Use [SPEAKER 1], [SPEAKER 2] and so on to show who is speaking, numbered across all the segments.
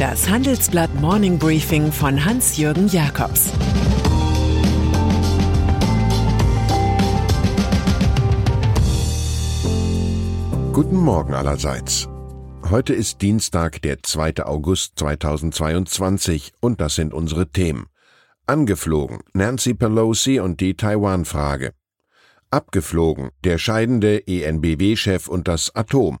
[SPEAKER 1] Das Handelsblatt Morning Briefing von Hans-Jürgen Jakobs
[SPEAKER 2] Guten Morgen allerseits. Heute ist Dienstag, der 2. August 2022 und das sind unsere Themen. Angeflogen Nancy Pelosi und die Taiwan-Frage. Abgeflogen der scheidende ENBW-Chef und das Atom.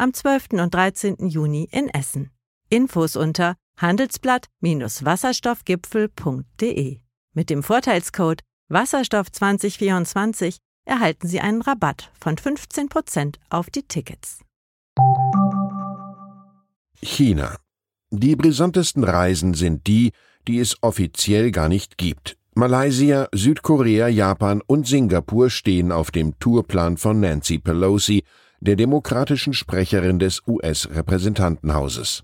[SPEAKER 3] am 12. und 13. Juni in Essen. Infos unter handelsblatt-wasserstoffgipfel.de. Mit dem Vorteilscode Wasserstoff 2024 erhalten Sie einen Rabatt von 15% auf die Tickets.
[SPEAKER 2] China. Die brisantesten Reisen sind die, die es offiziell gar nicht gibt. Malaysia, Südkorea, Japan und Singapur stehen auf dem Tourplan von Nancy Pelosi, der demokratischen Sprecherin des US-Repräsentantenhauses.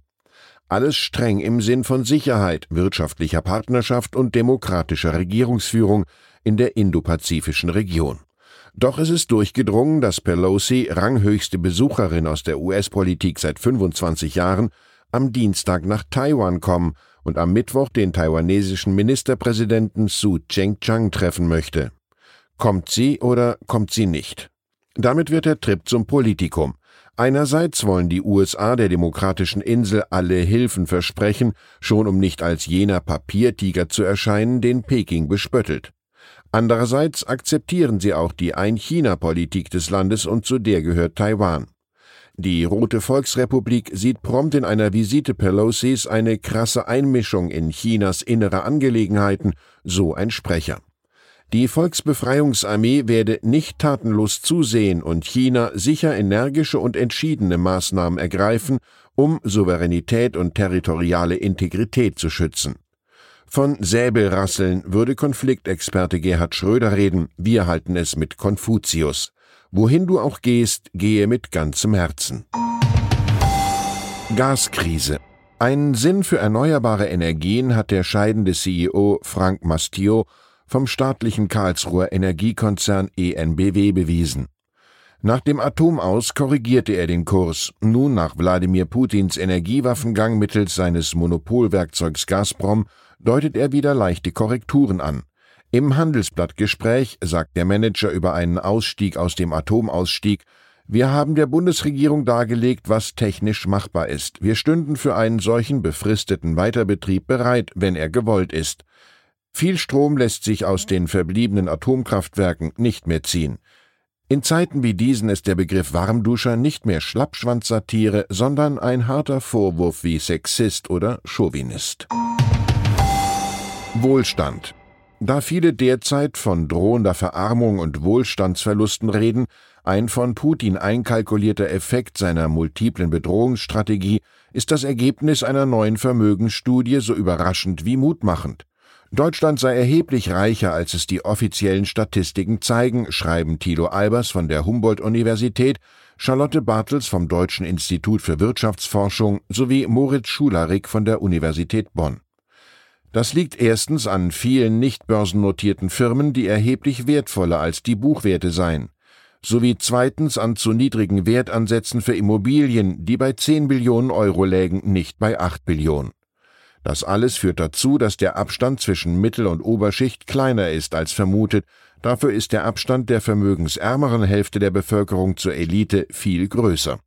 [SPEAKER 2] Alles streng im Sinn von Sicherheit, wirtschaftlicher Partnerschaft und demokratischer Regierungsführung in der indopazifischen Region. Doch es ist durchgedrungen, dass Pelosi, ranghöchste Besucherin aus der US-Politik seit 25 Jahren, am Dienstag nach Taiwan kommen und am Mittwoch den taiwanesischen Ministerpräsidenten Su Cheng-Chang treffen möchte. Kommt sie oder kommt sie nicht? Damit wird der Trip zum Politikum. Einerseits wollen die USA der demokratischen Insel alle Hilfen versprechen, schon um nicht als jener Papiertiger zu erscheinen, den Peking bespöttelt. Andererseits akzeptieren sie auch die Ein-China-Politik des Landes und zu der gehört Taiwan. Die Rote Volksrepublik sieht prompt in einer Visite Pelosis eine krasse Einmischung in Chinas innere Angelegenheiten, so ein Sprecher. Die Volksbefreiungsarmee werde nicht tatenlos zusehen und China sicher energische und entschiedene Maßnahmen ergreifen, um Souveränität und territoriale Integrität zu schützen. Von Säbelrasseln würde Konfliktexperte Gerhard Schröder reden, wir halten es mit Konfuzius. Wohin du auch gehst, gehe mit ganzem Herzen. Gaskrise. Einen Sinn für erneuerbare Energien hat der scheidende CEO Frank Mastio vom staatlichen Karlsruher Energiekonzern ENBW bewiesen. Nach dem Atomaus korrigierte er den Kurs. Nun nach Wladimir Putins Energiewaffengang mittels seines Monopolwerkzeugs Gazprom deutet er wieder leichte Korrekturen an. Im Handelsblattgespräch sagt der Manager über einen Ausstieg aus dem Atomausstieg, wir haben der Bundesregierung dargelegt, was technisch machbar ist. Wir stünden für einen solchen befristeten Weiterbetrieb bereit, wenn er gewollt ist. Viel Strom lässt sich aus den verbliebenen Atomkraftwerken nicht mehr ziehen. In Zeiten wie diesen ist der Begriff Warmduscher nicht mehr Schlappschwanzsatire, sondern ein harter Vorwurf wie Sexist oder Chauvinist. Wohlstand. Da viele derzeit von drohender Verarmung und Wohlstandsverlusten reden, ein von Putin einkalkulierter Effekt seiner multiplen Bedrohungsstrategie, ist das Ergebnis einer neuen Vermögensstudie so überraschend wie mutmachend. Deutschland sei erheblich reicher, als es die offiziellen Statistiken zeigen, schreiben Thilo Albers von der Humboldt-Universität, Charlotte Bartels vom Deutschen Institut für Wirtschaftsforschung sowie Moritz Schularik von der Universität Bonn. Das liegt erstens an vielen nicht börsennotierten Firmen, die erheblich wertvoller als die Buchwerte seien, sowie zweitens an zu niedrigen Wertansätzen für Immobilien, die bei 10 Billionen Euro lägen, nicht bei 8 Billionen. Das alles führt dazu, dass der Abstand zwischen Mittel- und Oberschicht kleiner ist als vermutet, dafür ist der Abstand der vermögensärmeren Hälfte der Bevölkerung zur Elite viel größer.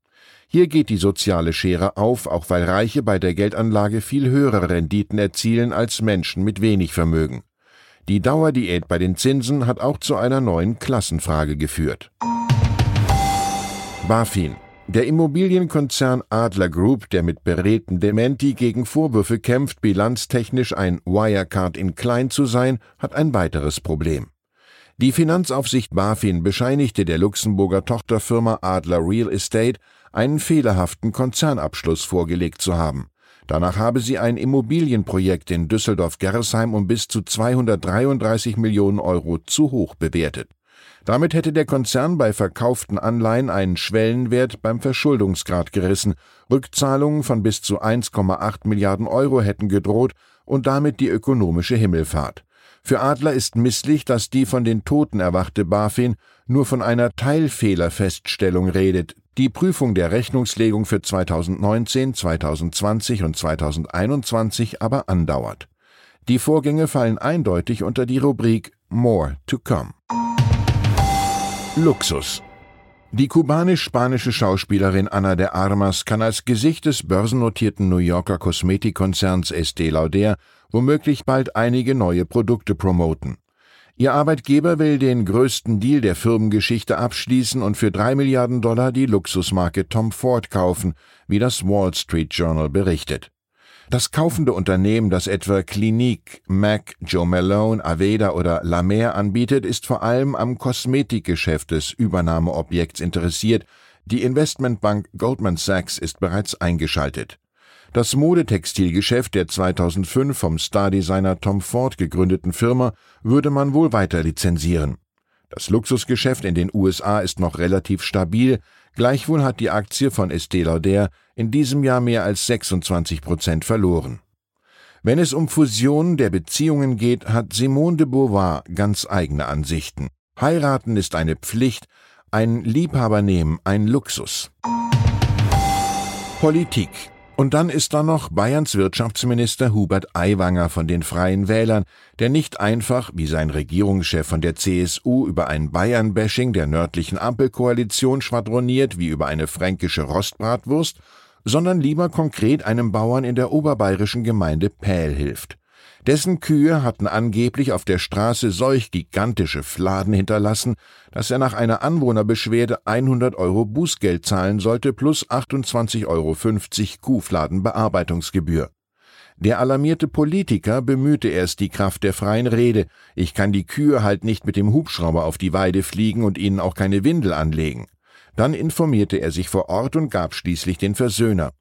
[SPEAKER 2] Hier geht die soziale Schere auf, auch weil Reiche bei der Geldanlage viel höhere Renditen erzielen als Menschen mit wenig Vermögen. Die Dauerdiät bei den Zinsen hat auch zu einer neuen Klassenfrage geführt. BaFin der Immobilienkonzern Adler Group, der mit beredten Dementi gegen Vorwürfe kämpft, bilanztechnisch ein Wirecard in klein zu sein, hat ein weiteres Problem. Die Finanzaufsicht BaFin bescheinigte der Luxemburger Tochterfirma Adler Real Estate einen fehlerhaften Konzernabschluss vorgelegt zu haben. Danach habe sie ein Immobilienprojekt in Düsseldorf-Gerresheim um bis zu 233 Millionen Euro zu hoch bewertet. Damit hätte der Konzern bei verkauften Anleihen einen Schwellenwert beim Verschuldungsgrad gerissen, Rückzahlungen von bis zu 1,8 Milliarden Euro hätten gedroht und damit die ökonomische Himmelfahrt. Für Adler ist misslich, dass die von den Toten erwachte BaFin nur von einer Teilfehlerfeststellung redet, die Prüfung der Rechnungslegung für 2019, 2020 und 2021 aber andauert. Die Vorgänge fallen eindeutig unter die Rubrik More to Come. Luxus die kubanisch-spanische Schauspielerin Ana de Armas kann als Gesicht des börsennotierten New Yorker Kosmetikkonzerns Estée Lauder womöglich bald einige neue Produkte promoten. Ihr Arbeitgeber will den größten Deal der Firmengeschichte abschließen und für drei Milliarden Dollar die Luxusmarke Tom Ford kaufen, wie das Wall Street Journal berichtet. Das kaufende Unternehmen, das etwa Clinique, MAC, Joe Malone, Aveda oder La Mer anbietet, ist vor allem am Kosmetikgeschäft des Übernahmeobjekts interessiert. Die Investmentbank Goldman Sachs ist bereits eingeschaltet. Das Modetextilgeschäft der 2005 vom Stardesigner Tom Ford gegründeten Firma würde man wohl weiter lizenzieren. Das Luxusgeschäft in den USA ist noch relativ stabil, Gleichwohl hat die Aktie von Estée Lauder in diesem Jahr mehr als 26 Prozent verloren. Wenn es um Fusionen der Beziehungen geht, hat Simone de Beauvoir ganz eigene Ansichten. Heiraten ist eine Pflicht, ein Liebhaber nehmen ein Luxus. Politik und dann ist da noch Bayerns Wirtschaftsminister Hubert Aiwanger von den Freien Wählern, der nicht einfach, wie sein Regierungschef von der CSU, über ein Bayern-Bashing der nördlichen Ampelkoalition schwadroniert wie über eine fränkische Rostbratwurst, sondern lieber konkret einem Bauern in der oberbayerischen Gemeinde Pähl hilft. Dessen Kühe hatten angeblich auf der Straße solch gigantische Fladen hinterlassen, dass er nach einer Anwohnerbeschwerde 100 Euro Bußgeld zahlen sollte plus 28,50 Euro Kuhfladenbearbeitungsgebühr. Der alarmierte Politiker bemühte erst die Kraft der freien Rede. Ich kann die Kühe halt nicht mit dem Hubschrauber auf die Weide fliegen und ihnen auch keine Windel anlegen. Dann informierte er sich vor Ort und gab schließlich den Versöhner.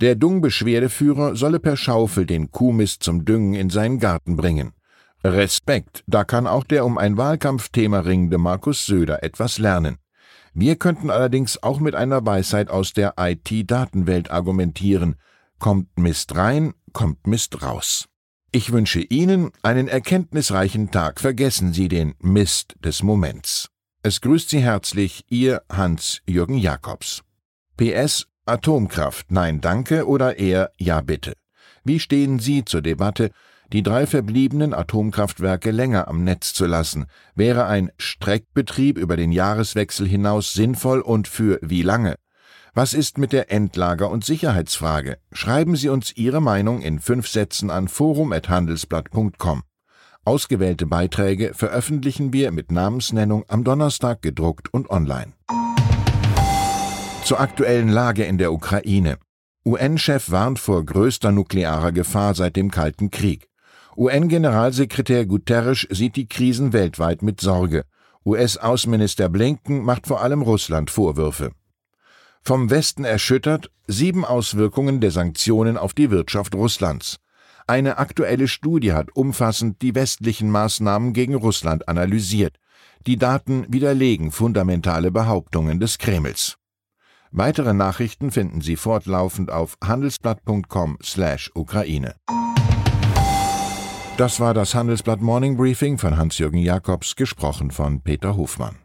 [SPEAKER 2] Der Dung-Beschwerdeführer solle per Schaufel den Kuhmist zum Düngen in seinen Garten bringen. Respekt, da kann auch der um ein Wahlkampfthema ringende Markus Söder etwas lernen. Wir könnten allerdings auch mit einer Weisheit aus der IT-Datenwelt argumentieren. Kommt Mist rein, kommt Mist raus. Ich wünsche Ihnen einen erkenntnisreichen Tag. Vergessen Sie den Mist des Moments. Es grüßt Sie herzlich Ihr Hans-Jürgen Jakobs. PS Atomkraft, nein danke oder eher ja bitte. Wie stehen Sie zur Debatte, die drei verbliebenen Atomkraftwerke länger am Netz zu lassen? Wäre ein Streckbetrieb über den Jahreswechsel hinaus sinnvoll und für wie lange? Was ist mit der Endlager- und Sicherheitsfrage? Schreiben Sie uns Ihre Meinung in fünf Sätzen an forum.handelsblatt.com. Ausgewählte Beiträge veröffentlichen wir mit Namensnennung am Donnerstag gedruckt und online. Zur aktuellen Lage in der Ukraine. UN-Chef warnt vor größter nuklearer Gefahr seit dem Kalten Krieg. UN-Generalsekretär Guterres sieht die Krisen weltweit mit Sorge. US-Außenminister Blinken macht vor allem Russland Vorwürfe. Vom Westen erschüttert sieben Auswirkungen der Sanktionen auf die Wirtschaft Russlands. Eine aktuelle Studie hat umfassend die westlichen Maßnahmen gegen Russland analysiert. Die Daten widerlegen fundamentale Behauptungen des Kremls. Weitere Nachrichten finden Sie fortlaufend auf handelsblatt.com/ukraine. Das war das Handelsblatt Morning Briefing von Hans-Jürgen Jakobs, gesprochen von Peter Hofmann.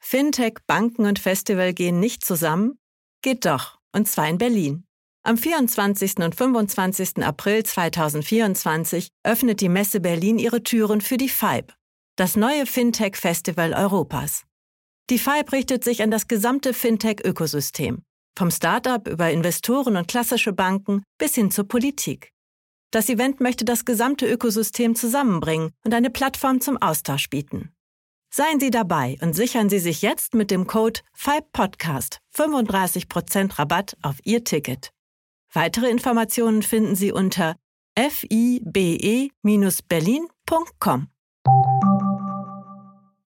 [SPEAKER 3] Fintech, Banken und Festival gehen nicht zusammen? Geht doch, und zwar in Berlin. Am 24. und 25. April 2024 öffnet die Messe Berlin ihre Türen für die FIBE, das neue Fintech-Festival Europas. Die FIBE richtet sich an das gesamte Fintech-Ökosystem, vom Startup über Investoren und klassische Banken bis hin zur Politik. Das Event möchte das gesamte Ökosystem zusammenbringen und eine Plattform zum Austausch bieten. Seien Sie dabei und sichern Sie sich jetzt mit dem Code FIBE-Podcast 35% Rabatt auf Ihr Ticket. Weitere Informationen finden Sie unter fibe-berlin.com.